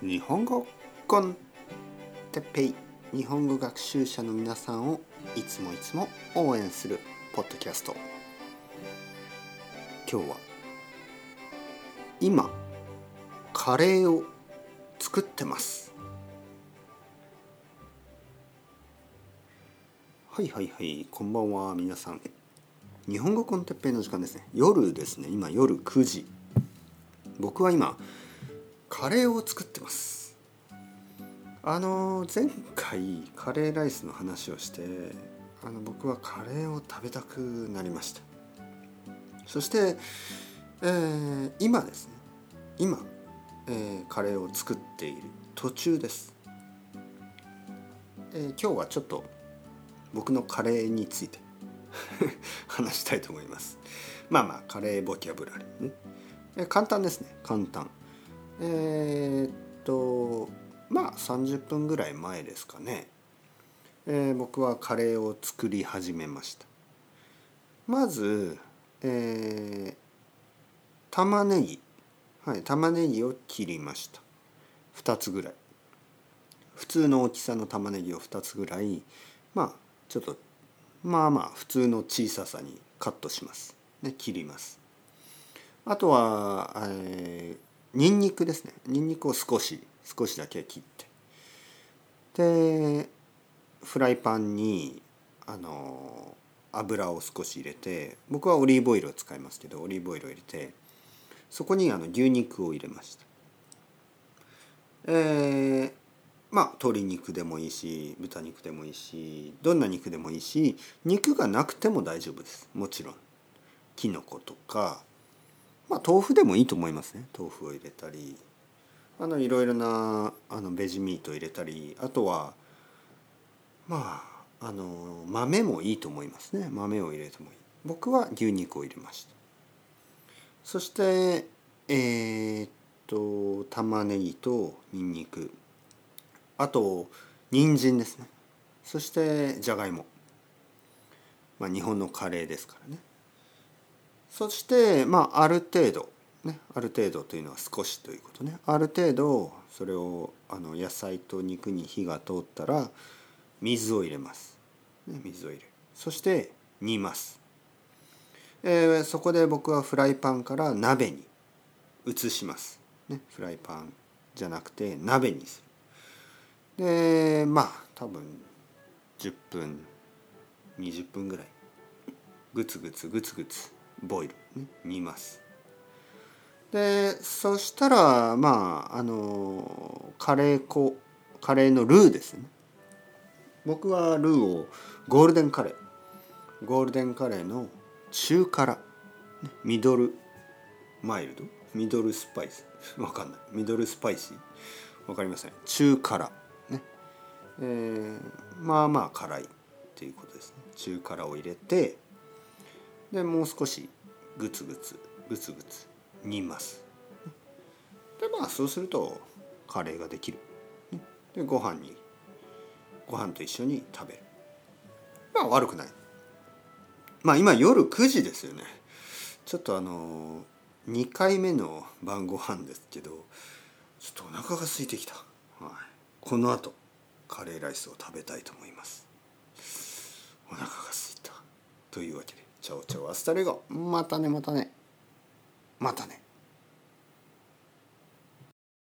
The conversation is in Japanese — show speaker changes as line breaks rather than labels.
日本語コンテッペイ日本語学習者の皆さんをいつもいつも応援するポッドキャスト。今日は今カレーを作ってます。はいはいはいこんばんは皆さん。日本語コンテッペイの時間ですね。夜ですね。今夜9時。僕は今カレーを作ってます。あの前回カレーライスの話をしてあの僕はカレーを食べたくなりました。そして、えー、今ですね。今、えー、カレーを作っている途中です、えー、今日はちょっと僕のカレーについて 話したいと思います。まあまあカレーボキャブラリーね、え簡単ですね。簡単。えー、っとまあ30分ぐらい前ですかね、えー、僕はカレーを作り始めました。まず、えー、玉ねぎ。はい玉ねぎを切りました。2つぐらい。普通の大きさの玉ねぎを2つぐらい。まあちょっとまあまあ普通の小ささにカットします。ね切ります。あとは、えー、にんにくですね。にんにくを少し少しだけ切って。でフライパンにあの油を少し入れて僕はオリーブオイルを使いますけどオリーブオイルを入れてそこにあの牛肉を入れました。えー、まあ鶏肉でもいいし豚肉でもいいしどんな肉でもいいし肉がなくても大丈夫です。もちろん。きのことかまあ豆腐でもいいと思いますね。豆腐を入れたり。あのいろいろなあのベジミートを入れたり。あとはまああの豆もいいと思いますね。豆を入れてもいい。僕は牛肉を入れました。そしてえー、っと玉ねぎとにんにくあと人参ですね。そしてじゃがいも。ま日本のカレーですからね。そしてまあある程度ねある程度というのは少しということね。ある程度それをあの野菜と肉に火が通ったら水を入れます、ね、水を入れそして煮ます、えー、そこで僕はフライパンから鍋に移します、ね、フライパンじゃなくて鍋にする。でまあ多分10分20分ぐらい。グツグツグツグツ。ボイル、ね、煮ます。でそしたらまああのカレー粉カレーのルーですね。僕はルーをゴールデンカレー。ゴールデンカレーの中辛、ミドルマイルド？ミドルスパイス？わかんない。ミドルスパイシー？わかりません。中辛。ね。えー、まあまあ辛いっていうことですね。中辛を入れてでもう少しグツグツグツグツ煮ます。でまあそうするとカレーができる。でご飯にご飯と一緒に食べる。まあ悪くない。まあ今夜9時ですよね。ちょっとあの2回目の晩ご飯ですけどちょっとお腹が空いてきた、はい、この後カレーライスを食べたいと思います。お腹が空いた。というわけで。 Ciao ciao hasta luego またねまたねまたね。